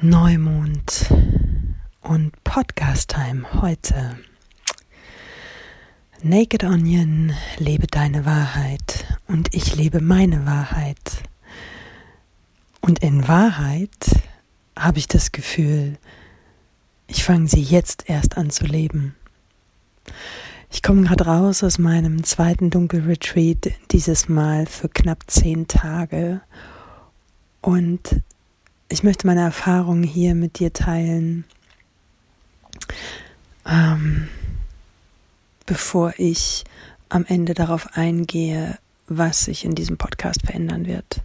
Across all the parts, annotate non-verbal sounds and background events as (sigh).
Neumond und Podcast Time heute. Naked Onion, lebe deine Wahrheit und ich lebe meine Wahrheit. Und in Wahrheit habe ich das Gefühl, ich fange sie jetzt erst an zu leben. Ich komme gerade raus aus meinem zweiten Dunkelretreat, dieses Mal für knapp zehn Tage. Und ich möchte meine Erfahrungen hier mit dir teilen, ähm, bevor ich am Ende darauf eingehe, was sich in diesem Podcast verändern wird.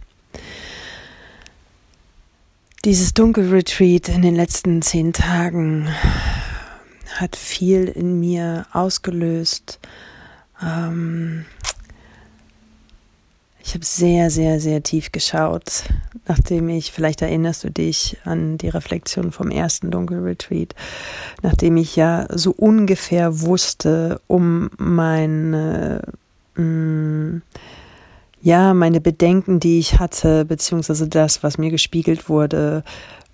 Dieses Dunkelretreat in den letzten zehn Tagen hat viel in mir ausgelöst. Ähm, ich habe sehr, sehr, sehr tief geschaut, nachdem ich, vielleicht erinnerst du dich an die Reflexion vom ersten Dunkelretreat, nachdem ich ja so ungefähr wusste um meine, mh, mm, ja, meine Bedenken, die ich hatte, beziehungsweise das, was mir gespiegelt wurde,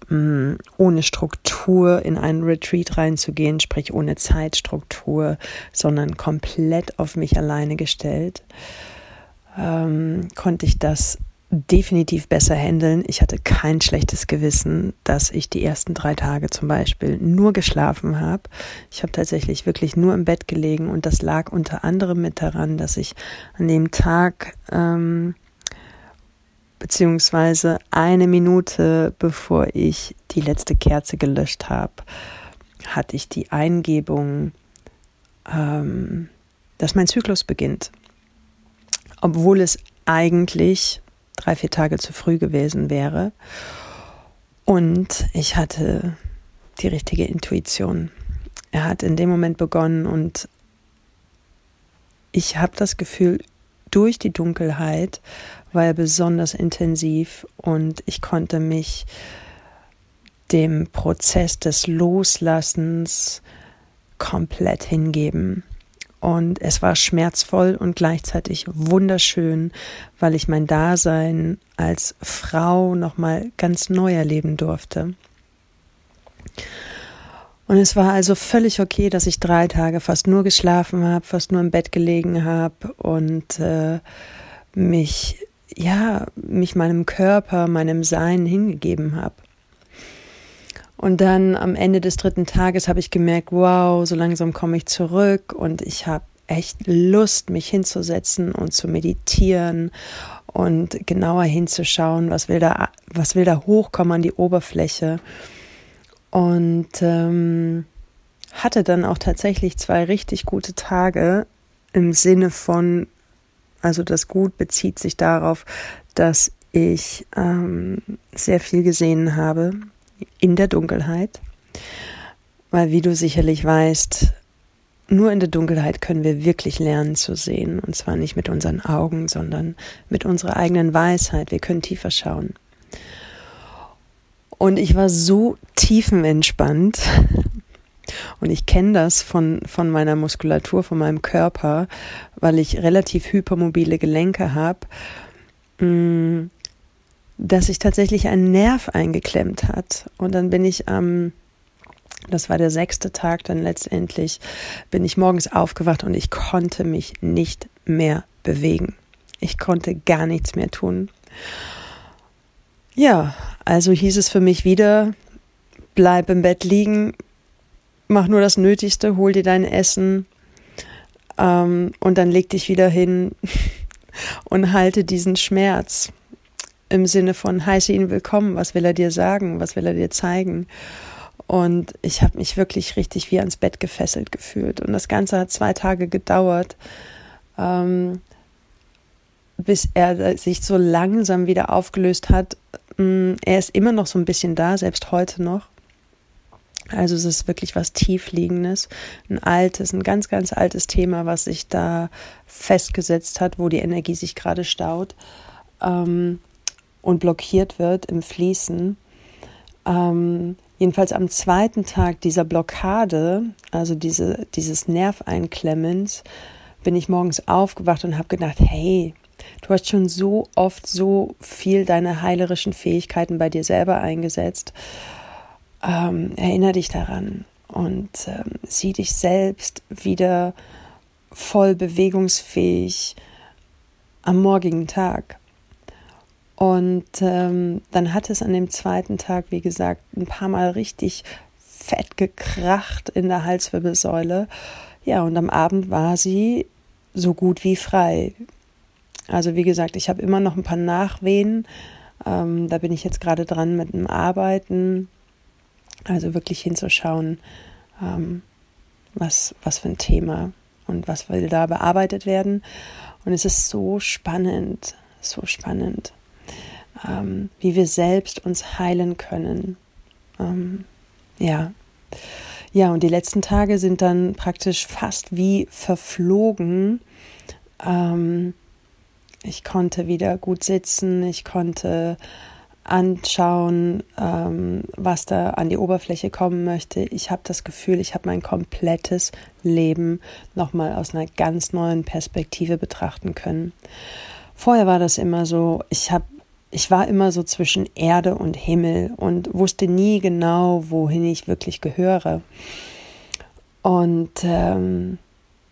mh, mm, ohne Struktur in einen Retreat reinzugehen, sprich ohne Zeitstruktur, sondern komplett auf mich alleine gestellt ähm, konnte ich das definitiv besser handeln. Ich hatte kein schlechtes Gewissen, dass ich die ersten drei Tage zum Beispiel nur geschlafen habe. Ich habe tatsächlich wirklich nur im Bett gelegen und das lag unter anderem mit daran, dass ich an dem Tag ähm, beziehungsweise eine Minute bevor ich die letzte Kerze gelöscht habe, hatte ich die Eingebung, ähm, dass mein Zyklus beginnt obwohl es eigentlich drei, vier Tage zu früh gewesen wäre. Und ich hatte die richtige Intuition. Er hat in dem Moment begonnen und ich habe das Gefühl, durch die Dunkelheit war er besonders intensiv und ich konnte mich dem Prozess des Loslassens komplett hingeben. Und es war schmerzvoll und gleichzeitig wunderschön, weil ich mein Dasein als Frau nochmal ganz neu erleben durfte. Und es war also völlig okay, dass ich drei Tage fast nur geschlafen habe, fast nur im Bett gelegen habe und äh, mich, ja, mich meinem Körper, meinem Sein hingegeben habe. Und dann am Ende des dritten Tages habe ich gemerkt, wow, so langsam komme ich zurück und ich habe echt Lust, mich hinzusetzen und zu meditieren und genauer hinzuschauen, was will da, was will da hochkommen an die Oberfläche. Und ähm, hatte dann auch tatsächlich zwei richtig gute Tage im Sinne von, also das Gut bezieht sich darauf, dass ich ähm, sehr viel gesehen habe, in der Dunkelheit. Weil, wie du sicherlich weißt, nur in der Dunkelheit können wir wirklich lernen zu sehen. Und zwar nicht mit unseren Augen, sondern mit unserer eigenen Weisheit. Wir können tiefer schauen. Und ich war so tiefenentspannt. Und ich kenne das von, von meiner Muskulatur, von meinem Körper, weil ich relativ hypermobile Gelenke habe. Mm, dass sich tatsächlich ein Nerv eingeklemmt hat. Und dann bin ich am, ähm, das war der sechste Tag, dann letztendlich bin ich morgens aufgewacht und ich konnte mich nicht mehr bewegen. Ich konnte gar nichts mehr tun. Ja, also hieß es für mich wieder, bleib im Bett liegen, mach nur das Nötigste, hol dir dein Essen ähm, und dann leg dich wieder hin (laughs) und halte diesen Schmerz im Sinne von heiße ihn willkommen, was will er dir sagen, was will er dir zeigen. Und ich habe mich wirklich richtig wie ans Bett gefesselt gefühlt. Und das Ganze hat zwei Tage gedauert, ähm, bis er sich so langsam wieder aufgelöst hat. Mm, er ist immer noch so ein bisschen da, selbst heute noch. Also es ist wirklich was Tiefliegendes, ein altes, ein ganz, ganz altes Thema, was sich da festgesetzt hat, wo die Energie sich gerade staut. Ähm, und blockiert wird im Fließen. Ähm, jedenfalls am zweiten Tag dieser Blockade, also diese, dieses Nerveinklemmens, bin ich morgens aufgewacht und habe gedacht, hey, du hast schon so oft so viel deine heilerischen Fähigkeiten bei dir selber eingesetzt. ähm, erinnere dich daran und ähm, sieh dich selbst wieder voll bewegungsfähig am morgigen Tag. Und ähm, dann hat es an dem zweiten Tag, wie gesagt, ein paar Mal richtig fett gekracht in der Halswirbelsäule. Ja, und am Abend war sie so gut wie frei. Also wie gesagt, ich habe immer noch ein paar Nachwehen. Ähm, da bin ich jetzt gerade dran mit dem Arbeiten. Also wirklich hinzuschauen, ähm, was, was für ein Thema und was will da bearbeitet werden. Und es ist so spannend, so spannend, ähm, wie wir selbst uns heilen können. Ähm, ja. Ja, und die letzten Tage sind dann praktisch fast wie verflogen. Ähm, ich konnte wieder gut sitzen, ich konnte anschauen, ähm, was da an die Oberfläche kommen möchte. Ich habe das Gefühl, ich habe mein komplettes Leben nochmal aus einer ganz neuen Perspektive betrachten können. Vorher war das immer so, ich habe ich war immer so zwischen Erde und Himmel und wusste nie genau, wohin ich wirklich gehöre. Und ähm,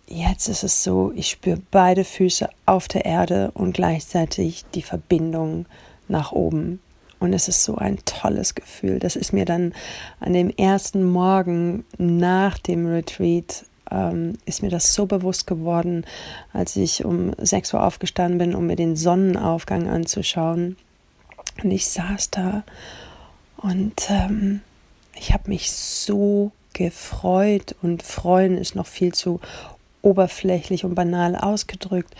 jetzt ist es so, ich spüre beide Füße auf der Erde und gleichzeitig die Verbindung nach oben. Und es ist so ein tolles Gefühl. Das ist mir dann an dem ersten Morgen nach dem Retreat ähm, ist mir das so bewusst geworden, als ich um 6 Uhr aufgestanden bin, um mir den Sonnenaufgang anzuschauen. Und ich saß da und ähm, ich habe mich so gefreut und freuen ist noch viel zu oberflächlich und banal ausgedrückt.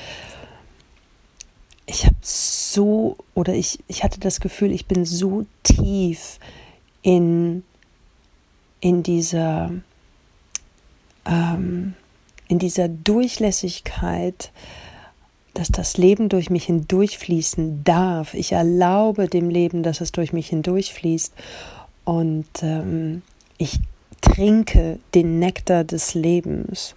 Ich habe so oder ich, ich hatte das Gefühl, ich bin so tief in, in dieser ähm, in dieser Durchlässigkeit, dass das Leben durch mich hindurchfließen darf. Ich erlaube dem Leben, dass es durch mich hindurchfließt und ähm, ich trinke den Nektar des Lebens.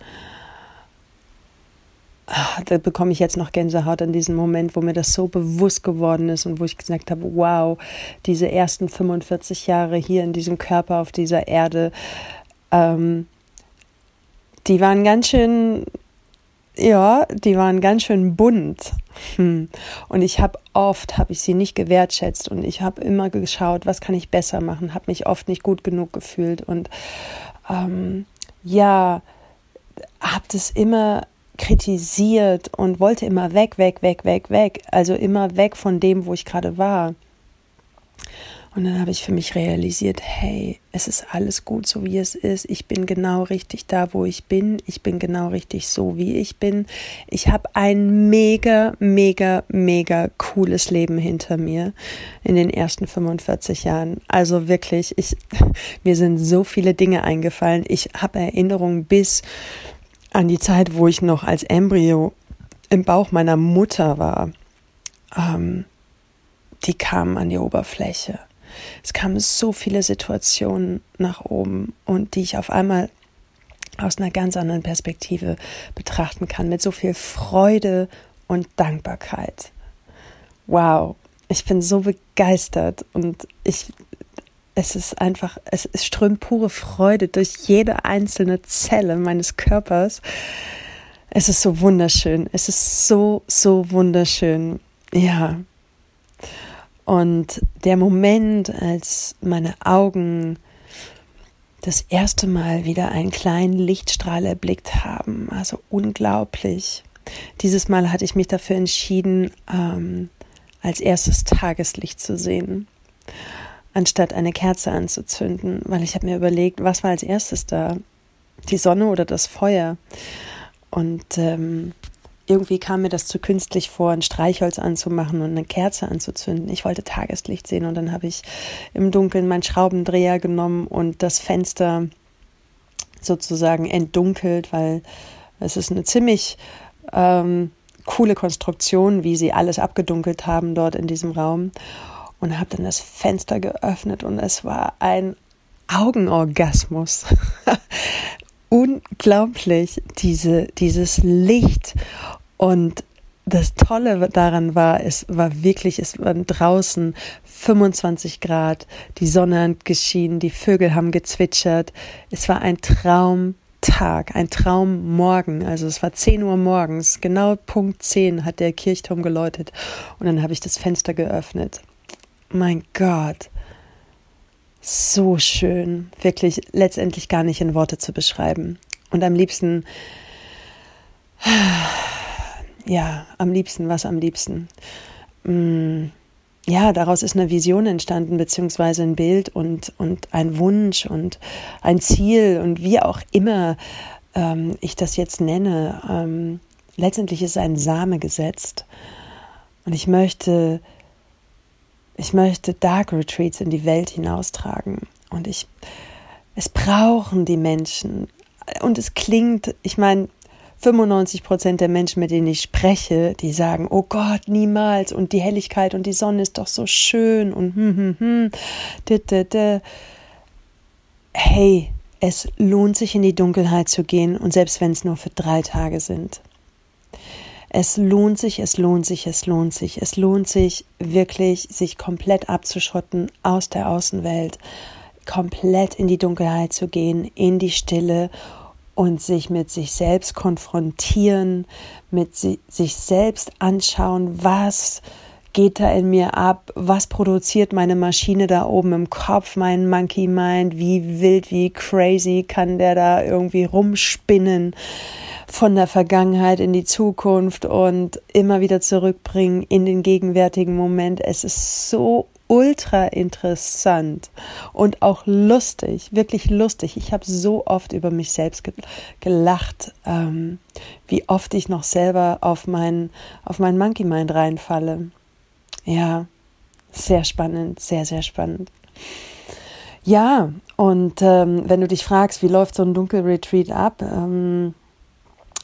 Ah, da bekomme ich jetzt noch Gänsehaut an diesem Moment, wo mir das so bewusst geworden ist und wo ich gesagt habe, wow, diese ersten 45 Jahre hier in diesem Körper auf dieser Erde, ähm, die waren ganz schön, ja, die waren ganz schön bunt. Hm. Und ich habe oft, habe ich sie nicht gewertschätzt und ich habe immer geschaut, was kann ich besser machen, habe mich oft nicht gut genug gefühlt und ähm, ja, habe das immer kritisiert und wollte immer weg, weg, weg, weg, weg. Also immer weg von dem, wo ich gerade war. Und dann habe ich für mich realisiert, hey, es ist alles gut, so wie es ist. Ich bin genau richtig da, wo ich bin. Ich bin genau richtig so, wie ich bin. Ich habe ein mega, mega, mega cooles Leben hinter mir in den ersten 45 Jahren. Also wirklich, ich, (laughs) mir sind so viele Dinge eingefallen. Ich habe Erinnerungen bis an die Zeit, wo ich noch als Embryo im Bauch meiner Mutter war, ähm, die kamen an die Oberfläche. Es kamen so viele Situationen nach oben und die ich auf einmal aus einer ganz anderen Perspektive betrachten kann, mit so viel Freude und Dankbarkeit. Wow, ich bin so begeistert und ich es ist einfach, es, es strömt pure Freude durch jede einzelne Zelle meines Körpers. Es ist so wunderschön. Es ist so, so wunderschön. Ja. Und der Moment, als meine Augen das erste Mal wieder einen kleinen Lichtstrahl erblickt haben, also unglaublich. Dieses Mal hatte ich mich dafür entschieden, ähm, als erstes Tageslicht zu sehen anstatt eine Kerze anzuzünden, weil ich habe mir überlegt, was war als erstes da? Die Sonne oder das Feuer? Und ähm, irgendwie kam mir das zu künstlich vor, ein Streichholz anzumachen und eine Kerze anzuzünden. Ich wollte Tageslicht sehen und dann habe ich im Dunkeln meinen Schraubendreher genommen und das Fenster sozusagen entdunkelt, weil es ist eine ziemlich ähm, coole Konstruktion, wie sie alles abgedunkelt haben dort in diesem Raum und habe dann das Fenster geöffnet und es war ein Augenorgasmus. (laughs) Unglaublich, diese, dieses Licht und das Tolle daran war, es war wirklich, es waren draußen 25 Grad, die Sonne hat geschienen, die Vögel haben gezwitschert. Es war ein Traumtag, ein Traummorgen. Also es war 10 Uhr morgens, genau Punkt 10 hat der Kirchturm geläutet und dann habe ich das Fenster geöffnet. Mein Gott, so schön, wirklich letztendlich gar nicht in Worte zu beschreiben. Und am liebsten ja, am liebsten, was am liebsten? Mm, ja, daraus ist eine Vision entstanden, beziehungsweise ein Bild und, und ein Wunsch und ein Ziel und wie auch immer ähm, ich das jetzt nenne. Ähm, letztendlich ist ein Same gesetzt. Und ich möchte, ich möchte Dark Retreats in die Welt hinaustragen. Und ich, es brauchen die Menschen. Und es klingt, ich meine, 95 Prozent der Menschen, mit denen ich spreche, die sagen, oh Gott, niemals und die Helligkeit und die Sonne ist doch so schön und hm, hm, hm. Hey, es lohnt sich in die Dunkelheit zu gehen und selbst wenn es nur für drei Tage sind. Es lohnt sich, es lohnt sich, es lohnt sich. Es lohnt sich wirklich, sich komplett abzuschotten aus der Außenwelt, komplett in die Dunkelheit zu gehen, in die Stille und sich mit sich selbst konfrontieren, mit si sich selbst anschauen, was geht da in mir ab, was produziert meine Maschine da oben im Kopf, mein Monkey Mind, wie wild, wie crazy kann der da irgendwie rumspinnen von der Vergangenheit in die Zukunft und immer wieder zurückbringen in den gegenwärtigen Moment. Es ist so ultra interessant und auch lustig, wirklich lustig. Ich habe so oft über mich selbst gelacht, ähm, wie oft ich noch selber auf mein, auf mein Monkey Mind reinfalle. Ja, sehr spannend, sehr, sehr spannend. Ja, und ähm, wenn du dich fragst, wie läuft so ein Dunkelretreat ab, ähm,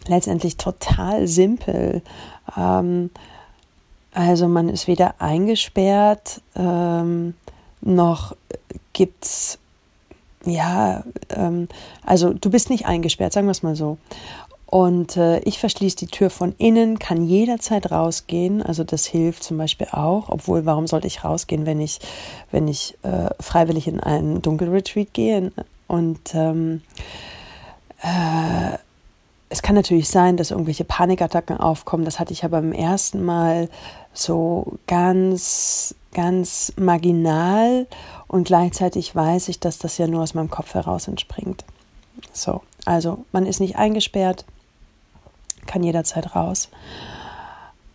letztendlich total simpel. Ähm, also man ist weder eingesperrt, ähm, noch gibt's ja, ähm, also du bist nicht eingesperrt, sagen wir es mal so. Und äh, ich verschließe die Tür von innen, kann jederzeit rausgehen. Also das hilft zum Beispiel auch. Obwohl, warum sollte ich rausgehen, wenn ich, wenn ich äh, freiwillig in einen Dunkelretreat gehe? Und ähm, äh, es kann natürlich sein, dass irgendwelche Panikattacken aufkommen. Das hatte ich ja beim ersten Mal so ganz, ganz marginal und gleichzeitig weiß ich, dass das ja nur aus meinem Kopf heraus entspringt. So, also man ist nicht eingesperrt, kann jederzeit raus.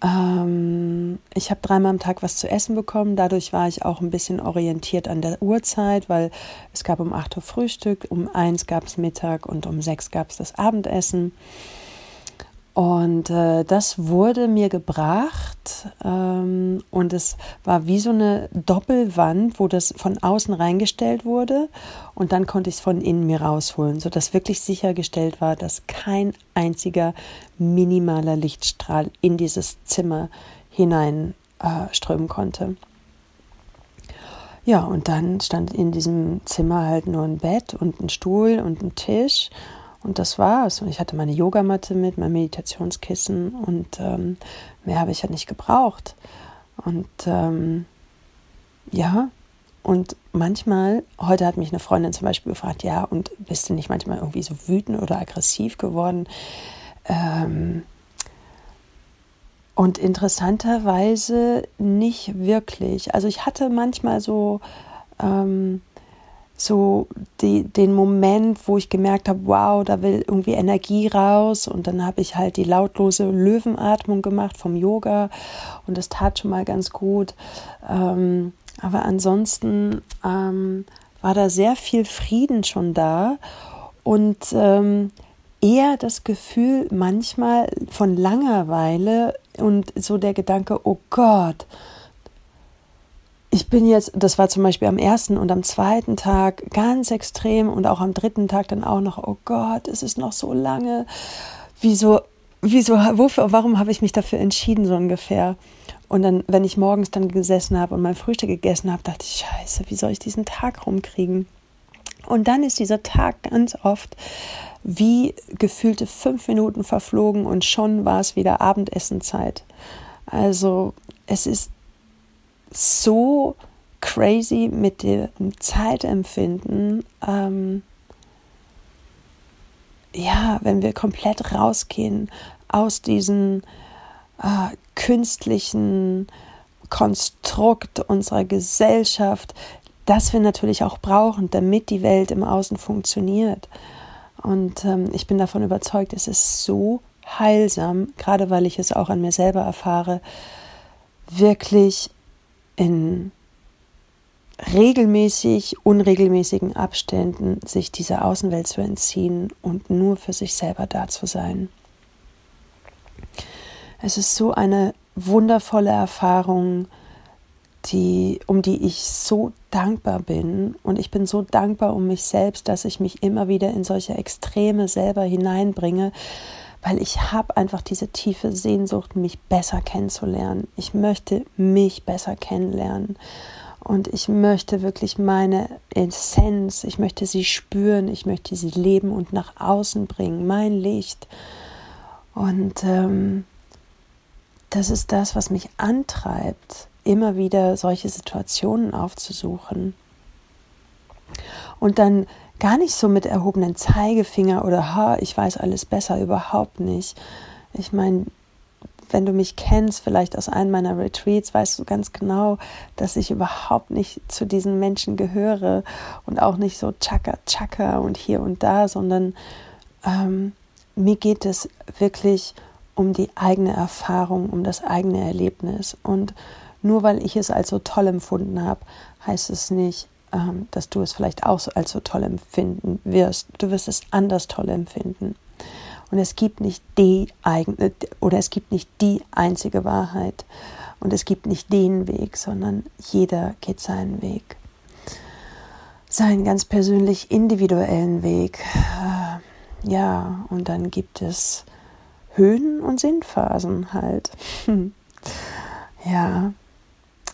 Ähm, ich habe dreimal am Tag was zu essen bekommen. Dadurch war ich auch ein bisschen orientiert an der Uhrzeit, weil es gab um 8 Uhr Frühstück, um 1 gab es Mittag und um 6 gab es das Abendessen. Und äh, das wurde mir gebracht ähm, und es war wie so eine Doppelwand, wo das von außen reingestellt wurde und dann konnte ich es von innen mir rausholen, sodass wirklich sichergestellt war, dass kein einziger minimaler Lichtstrahl in dieses Zimmer hinein äh, strömen konnte. Ja, und dann stand in diesem Zimmer halt nur ein Bett und ein Stuhl und ein Tisch und das war's. Und ich hatte meine Yogamatte mit, mein Meditationskissen und ähm, mehr habe ich ja nicht gebraucht. Und ähm, ja, und manchmal, heute hat mich eine Freundin zum Beispiel gefragt, ja, und bist du nicht manchmal irgendwie so wütend oder aggressiv geworden? Ähm, und interessanterweise nicht wirklich. Also ich hatte manchmal so, ähm, so die, den Moment, wo ich gemerkt habe, wow, da will irgendwie Energie raus. Und dann habe ich halt die lautlose Löwenatmung gemacht vom Yoga und das tat schon mal ganz gut. Ähm, aber ansonsten ähm, war da sehr viel Frieden schon da und ähm, eher das Gefühl manchmal von Langeweile und so der Gedanke, oh Gott, ich bin jetzt, das war zum Beispiel am ersten und am zweiten Tag ganz extrem und auch am dritten Tag dann auch noch, oh Gott, es ist noch so lange. Wieso, wieso, wofür, warum habe ich mich dafür entschieden, so ungefähr? Und dann, wenn ich morgens dann gesessen habe und mein Frühstück gegessen habe, dachte ich, scheiße, wie soll ich diesen Tag rumkriegen? Und dann ist dieser Tag ganz oft wie gefühlte fünf Minuten verflogen und schon war es wieder Abendessenzeit. Also es ist so crazy mit dem Zeitempfinden. Ähm, ja, wenn wir komplett rausgehen aus diesem äh, künstlichen Konstrukt unserer Gesellschaft, das wir natürlich auch brauchen, damit die Welt im Außen funktioniert. Und ähm, ich bin davon überzeugt, es ist so heilsam, gerade weil ich es auch an mir selber erfahre, wirklich in regelmäßig, unregelmäßigen Abständen sich dieser Außenwelt zu entziehen und nur für sich selber da zu sein. Es ist so eine wundervolle Erfahrung, die, um die ich so dankbar bin. Und ich bin so dankbar um mich selbst, dass ich mich immer wieder in solche Extreme selber hineinbringe, weil ich habe einfach diese tiefe Sehnsucht, mich besser kennenzulernen. Ich möchte mich besser kennenlernen. Und ich möchte wirklich meine Essenz, ich möchte sie spüren, ich möchte sie leben und nach außen bringen, mein Licht. Und ähm, das ist das, was mich antreibt, immer wieder solche Situationen aufzusuchen. Und dann gar nicht so mit erhobenen Zeigefinger oder ha, ich weiß alles besser, überhaupt nicht. Ich meine, wenn du mich kennst, vielleicht aus einem meiner Retreats, weißt du ganz genau, dass ich überhaupt nicht zu diesen Menschen gehöre und auch nicht so tschakka, tschakka und hier und da, sondern ähm, mir geht es wirklich um die eigene Erfahrung, um das eigene Erlebnis. Und nur weil ich es als so toll empfunden habe, heißt es nicht, ähm, dass du es vielleicht auch als so toll empfinden wirst. Du wirst es anders toll empfinden. Und es gibt nicht die eigene oder es gibt nicht die einzige Wahrheit und es gibt nicht den Weg, sondern jeder geht seinen Weg. Seinen ganz persönlich individuellen Weg. Äh, ja, und dann gibt es Höhen und Sinnphasen halt. (laughs) ja,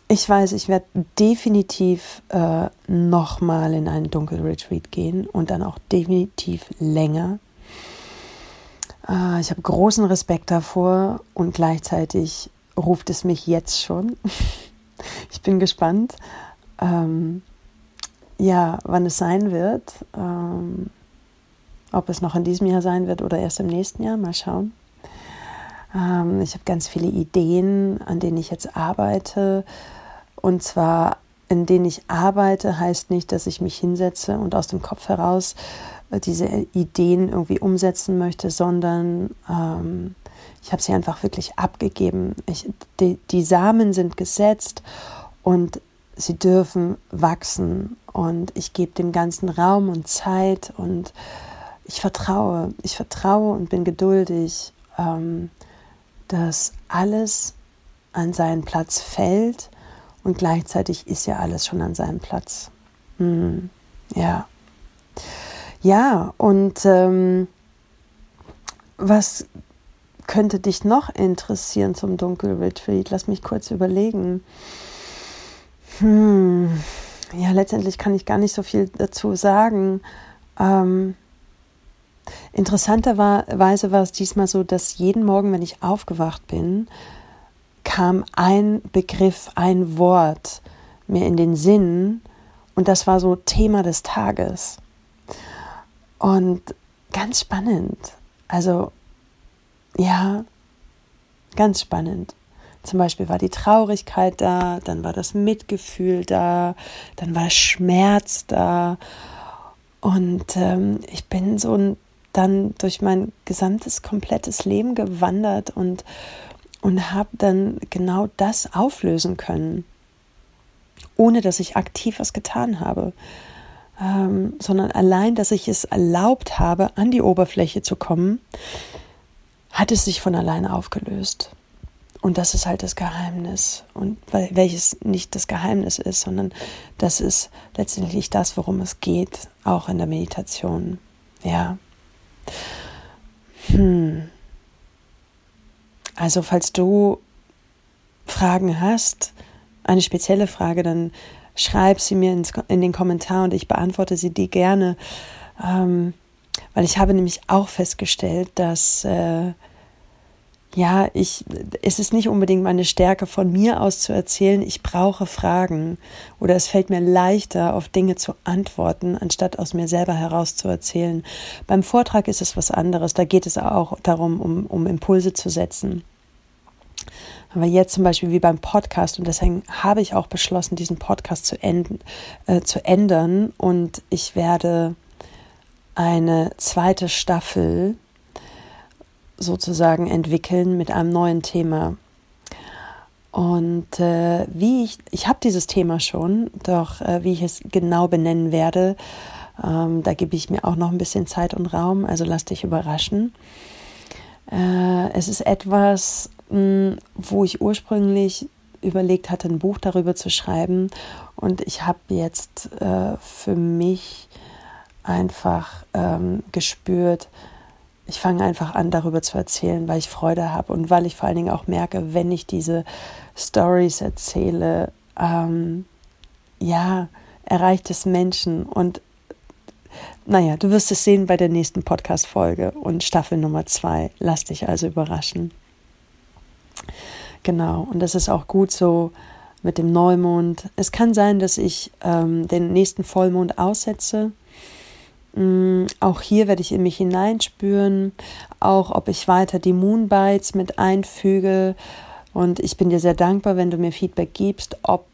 ich weiß, ich werde definitiv äh, nochmal in einen Dunkelretreat gehen und dann auch definitiv länger. Äh, ich habe großen Respekt davor und gleichzeitig ruft es mich jetzt schon. (laughs) ich bin gespannt, ähm, ja, wann es sein wird. Ähm, ob es noch in diesem Jahr sein wird oder erst im nächsten Jahr, mal schauen. Ähm, ich habe ganz viele Ideen, an denen ich jetzt arbeite. Und zwar, in denen ich arbeite, heißt nicht, dass ich mich hinsetze und aus dem Kopf heraus diese Ideen irgendwie umsetzen möchte, sondern ähm, ich habe sie einfach wirklich abgegeben. Ich, die, die Samen sind gesetzt und sie dürfen wachsen und ich gebe dem ganzen Raum und Zeit und ich vertraue, ich vertraue und bin geduldig, ähm, dass alles an seinen Platz fällt und gleichzeitig ist ja alles schon an seinem Platz. Hm, ja. Ja, und ähm, was könnte dich noch interessieren zum Dunkelretreat? Lass mich kurz überlegen. Hm, ja, letztendlich kann ich gar nicht so viel dazu sagen. Ähm, interessanterweise war es diesmal so, dass jeden Morgen, wenn ich aufgewacht bin, kam ein Begriff, ein Wort mir in den Sinn und das war so Thema des Tages. Und ganz spannend. Also, ja, ganz spannend. Zum Beispiel war die Traurigkeit da, dann war das Mitgefühl da, dann war Schmerz da. Und ähm, ich bin so dann durch mein gesamtes, komplettes Leben gewandert und, und habe dann genau das auflösen können, ohne dass ich aktiv was getan habe ähm, sondern allein, dass ich es erlaubt habe, an die Oberfläche zu kommen, hat es sich von alleine aufgelöst. Und das ist halt das Geheimnis. Und welches nicht das Geheimnis ist, sondern das ist letztendlich das, worum es geht, auch in der Meditation. Ja. Hm. Also, falls du Fragen hast, eine spezielle Frage, dann schreib sie mir ins, in den Kommentar und ich beantworte sie dir gerne. Ähm, weil ich habe nämlich auch festgestellt, dass äh, ja, ich, es ist nicht unbedingt meine Stärke, von mir aus zu erzählen. Ich brauche Fragen oder es fällt mir leichter, auf Dinge zu antworten, anstatt aus mir selber heraus zu erzählen. Beim Vortrag ist es was anderes. Da geht es auch darum, um, um Impulse zu setzen. Aber jetzt zum Beispiel wie beim Podcast und deswegen habe ich auch beschlossen, diesen Podcast zu, enden, äh, zu ändern und ich werde eine zweite Staffel sozusagen entwickeln mit einem neuen Thema. Und äh, wie ich, ich habe dieses Thema schon, doch äh, wie ich es genau benennen werde, ähm, da gebe ich mir auch noch ein bisschen Zeit und Raum, also lass dich überraschen. Äh, es ist etwas, mh, hm, wo ich ursprünglich überlegt hatte, ein Buch darüber zu schreiben. Und ich habe jetzt äh, für mich einfach ähm, gespürt, ich fange einfach an, darüber zu erzählen, weil ich Freude habe und weil ich vor allen Dingen auch merke, wenn ich diese Stories erzähle, ähm, ja, erreicht es Menschen und naja, du wirst es sehen bei der nächsten Podcast-Folge und Staffel Nummer zwei. Lass dich also überraschen. Genau, und das ist auch gut so mit dem Neumond. Es kann sein, dass ich ähm, den nächsten Vollmond aussetze auch hier werde ich in mich hineinspüren, auch ob ich weiter die Moonbites mit einfüge. Und ich bin dir sehr dankbar, wenn du mir Feedback gibst, ob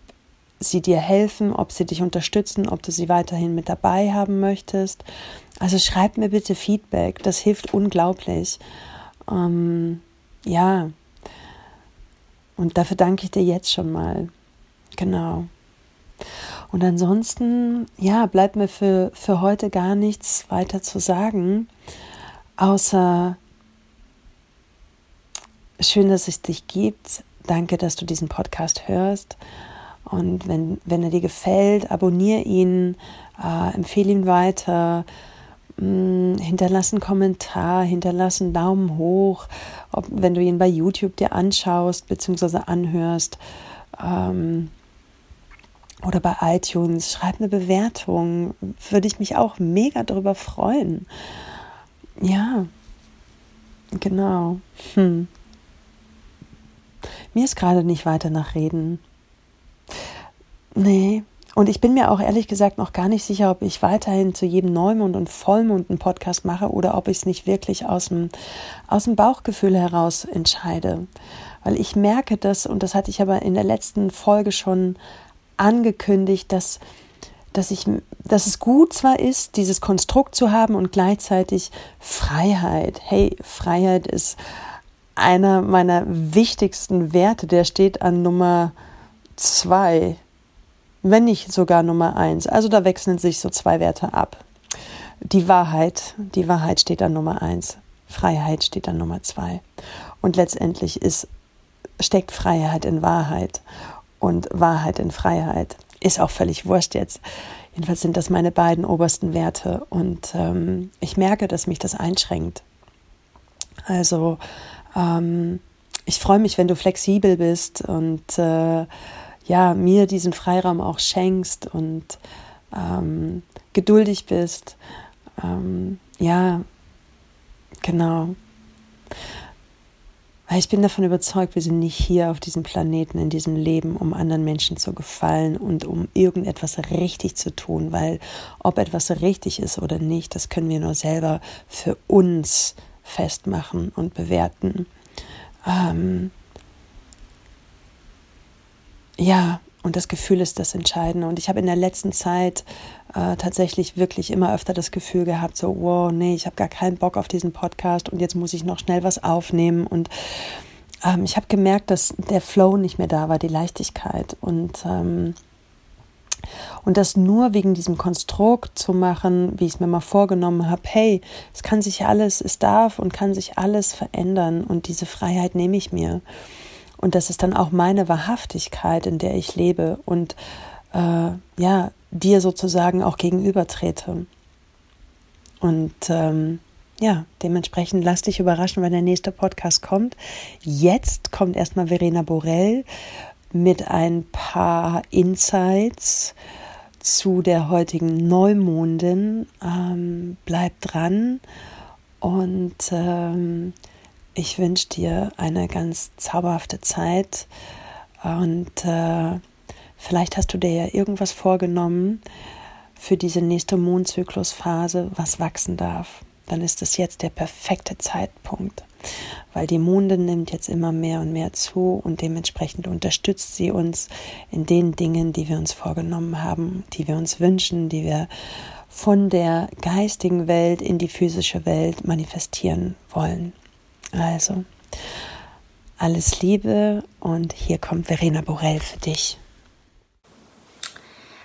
sie dir helfen, ob sie dich unterstützen, ob du sie weiterhin mit dabei haben möchtest. Also schreib mir bitte Feedback, das hilft unglaublich. Ähm, ja, und dafür danke ich dir jetzt schon mal. Genau. Und ansonsten, ja, bleibt mir für, für heute gar nichts weiter zu sagen, außer schön, dass es dich gibt. Danke, dass du diesen Podcast hörst. Und wenn, wenn er dir gefällt, abonniere ihn, äh, empfehle ihn weiter, mh, mm, hinterlass einen Kommentar, hinterlass einen Daumen hoch, ob, wenn du ihn bei YouTube dir anschaust bzw. anhörst. Ähm, oder bei iTunes, schreib eine Bewertung. Würde ich mich auch mega darüber freuen. Ja, genau. Hm. Mir ist gerade nicht weiter nach Reden. Nee. Und ich bin mir auch ehrlich gesagt noch gar nicht sicher, ob ich weiterhin zu jedem Neumond und Vollmond einen Podcast mache oder ob ich es nicht wirklich aus dem, aus dem Bauchgefühl heraus entscheide. Weil ich merke das, und das hatte ich aber in der letzten Folge schon angekündigt, dass, dass, ich, dass es gut zwar ist, dieses Konstrukt zu haben und gleichzeitig Freiheit. Hey, Freiheit ist einer meiner wichtigsten Werte, der steht an Nummer zwei, wenn nicht sogar Nummer eins. Also da wechseln sich so zwei Werte ab. Die Wahrheit, die Wahrheit steht an Nummer eins, Freiheit steht an Nummer zwei. Und letztendlich ist, steckt Freiheit in Wahrheit und Wahrheit in Freiheit. Ist auch völlig wurscht jetzt. Jedenfalls sind das meine beiden obersten Werte und ähm, ich merke, dass mich das einschränkt. Also ähm, ich freue mich, wenn du flexibel bist und äh, ja, mir diesen Freiraum auch schenkst und ähm, geduldig bist. Ähm, ja, genau. Weil ich bin davon überzeugt, wir sind nicht hier auf diesem Planeten, in diesem Leben, um anderen Menschen zu gefallen und um irgendetwas richtig zu tun, weil ob etwas richtig ist oder nicht, das können wir nur selber für uns festmachen und bewerten. Ähm ja, und das Gefühl ist das Entscheidende. Und ich habe in der letzten Zeit äh, tatsächlich wirklich immer öfter das Gefühl gehabt, so, wow, nee, ich habe gar keinen Bock auf diesen Podcast und jetzt muss ich noch schnell was aufnehmen. Und ähm, ich habe gemerkt, dass der Flow nicht mehr da war, die Leichtigkeit. Und ähm, und das nur wegen diesem Konstrukt zu machen, wie ich es mir mal vorgenommen habe, hey, es kann sich alles, es darf und kann sich alles verändern und diese Freiheit nehme ich mir. Und das ist dann auch meine Wahrhaftigkeit, in der ich lebe und äh, ja, dir sozusagen auch gegenüber trete. Und ähm, ja, dementsprechend lass dich überraschen, wenn der nächste Podcast kommt. Jetzt kommt erstmal Verena Borell mit ein paar Insights zu der heutigen Neumondin. Ähm, bleib dran und ähm, ich wünsche dir eine ganz zauberhafte Zeit und äh, vielleicht hast du dir ja irgendwas vorgenommen für diese nächste Mondzyklusphase, was wachsen darf. Dann ist es jetzt der perfekte Zeitpunkt weil die Mondin nimmt jetzt immer mehr und mehr zu und dementsprechend unterstützt sie uns in den Dingen, die wir uns vorgenommen haben, die wir uns wünschen, die wir von der geistigen Welt in die physische Welt manifestieren wollen. Also, alles Liebe und hier kommt Verena Borell für dich.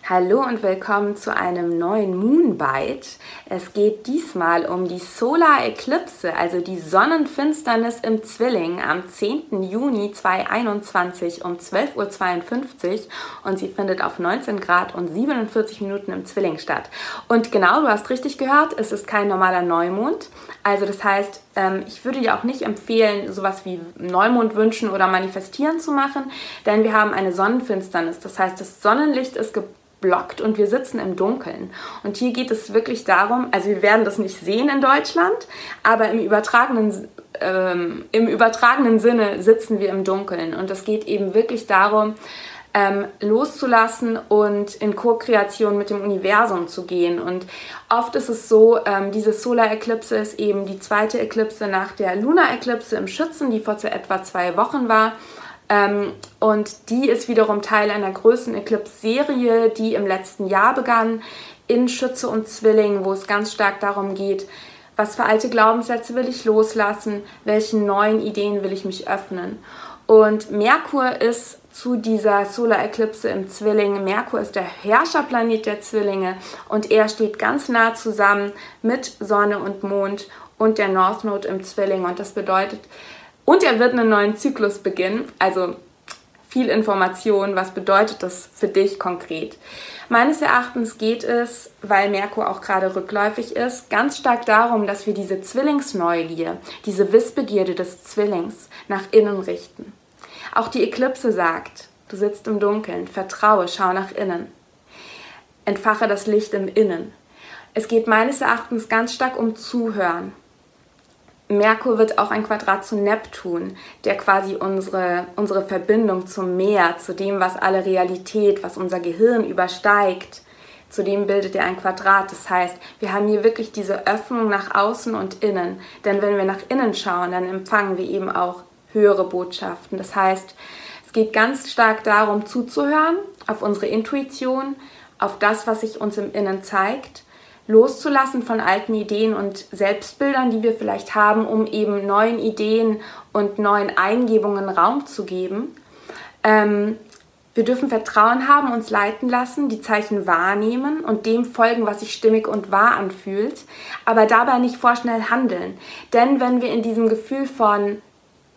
Hallo und willkommen zu einem neuen Moonbite. Es geht diesmal um die Solar Eclipse, also die Sonnenfinsternis im Zwilling am 10. Juni 2021 um 12.52 Uhr und sie findet auf 19 Grad und 47 Minuten im Zwilling statt. Und genau, du hast richtig gehört, es ist kein normaler Neumond. Also das heißt, ähm, ich würde dir auch nicht empfehlen, sowas wie Neumond wünschen oder manifestieren zu machen, denn wir haben eine Sonnenfinsternis. Das heißt, das Sonnenlicht ist blockt und wir sitzen im Dunkeln. Und hier geht es wirklich darum, also wir werden das nicht sehen in Deutschland, aber im übertragenen, ähm, im übertragenen Sinne sitzen wir im Dunkeln. Und es geht eben wirklich darum, ähm, loszulassen und in Co-Kreation mit dem Universum zu gehen. Und oft ist es so, ähm, diese Solar-Eclipse ist eben die zweite Eclipse nach der Lunar-Eclipse im Schützen, die vor etwa zwei Wochen war. Ähm, und die ist wiederum Teil einer größeren Eclipse-Serie, die im letzten Jahr begann, in Schütze und Zwilling, wo es ganz stark darum geht, was für alte Glaubenssätze will ich loslassen, welchen neuen Ideen will ich mich öffnen. Und Merkur ist zu dieser Solar-Eclipse im Zwilling. Merkur ist der Herrscherplanet der Zwillinge und er steht ganz nah zusammen mit Sonne und Mond und der North Node im Zwilling. Und das bedeutet, und er wird einen neuen Zyklus beginnen. Also viel Information. Was bedeutet das für dich konkret? Meines Erachtens geht es, weil Merkur auch gerade rückläufig ist, ganz stark darum, dass wir diese Zwillingsneugier, diese Wissbegierde des Zwillings nach innen richten. Auch die Eklipse sagt, du sitzt im Dunkeln, vertraue, schau nach innen. Entfache das Licht im Innen. Es geht meines Erachtens ganz stark um Zuhören. Merkur wird auch ein Quadrat zu Neptun, der quasi unsere, unsere Verbindung zum Meer, zu dem, was alle Realität, was unser Gehirn übersteigt, zu dem bildet er ein Quadrat. Das heißt, wir haben hier wirklich diese Öffnung nach außen und innen. Denn wenn wir nach innen schauen, dann empfangen wir eben auch höhere Botschaften. Das heißt, es geht ganz stark darum, zuzuhören auf unsere Intuition, auf das, was sich uns im Innen zeigt loszulassen von alten Ideen und Selbstbildern, die wir vielleicht haben, um eben neuen Ideen und neuen Eingebungen Raum zu geben. Ähm, wir dürfen Vertrauen haben, uns leiten lassen, die Zeichen wahrnehmen und dem folgen, was sich stimmig und wahr anfühlt, aber dabei nicht vorschnell handeln. Denn wenn wir in diesem Gefühl von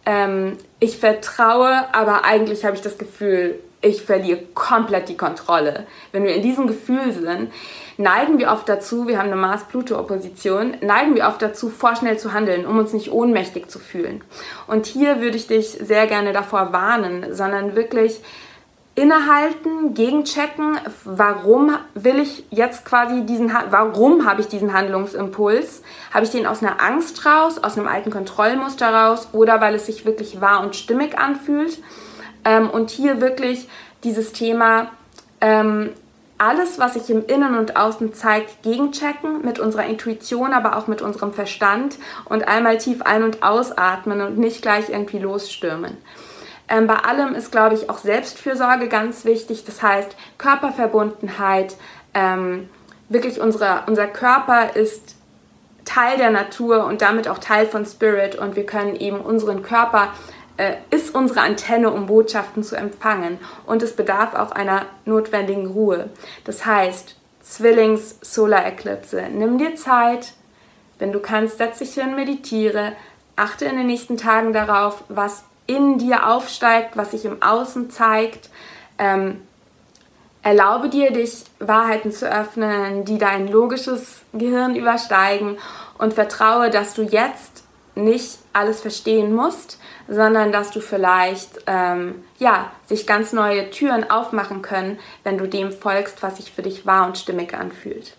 ähm, ich vertraue, aber eigentlich habe ich das Gefühl, ich verliere komplett die Kontrolle. Wenn wir in diesem Gefühl sind, neigen wir oft dazu, wir haben eine Mars-Pluto-Opposition, neigen wir oft dazu, vorschnell zu handeln, um uns nicht ohnmächtig zu fühlen. Und hier würde ich dich sehr gerne davor warnen, sondern wirklich innehalten, gegenchecken, warum will ich jetzt quasi diesen, warum habe ich diesen Handlungsimpuls? Habe ich den aus einer Angst raus, aus einem alten Kontrollmuster raus oder weil es sich wirklich wahr und stimmig anfühlt? Ähm, und hier wirklich dieses Thema, ähm, alles, was sich im Innen und Außen zeigt, gegenchecken, mit unserer Intuition, aber auch mit unserem Verstand und einmal tief ein- und ausatmen und nicht gleich irgendwie losstürmen. Ähm, bei allem ist, glaube ich, auch Selbstfürsorge ganz wichtig. Das heißt, Körperverbundenheit, ähm, wirklich unsere, unser Körper ist Teil der Natur und damit auch Teil von Spirit und wir können eben unseren Körper ist unsere Antenne, um Botschaften zu empfangen. Und es bedarf auch einer notwendigen Ruhe. Das heißt, Zwillings Solar Eclipse. Nimm dir Zeit. Wenn du kannst, setz dich hin, meditiere. Achte in den nächsten Tagen darauf, was in dir aufsteigt, was sich im Außen zeigt. Ähm, erlaube dir, dich Wahrheiten zu öffnen, die dein logisches Gehirn übersteigen und vertraue, dass du jetzt nicht alles verstehen musst, sondern dass du vielleicht ähm, ja sich ganz neue Türen aufmachen können, wenn du dem folgst, was sich für dich wahr und stimmig anfühlt.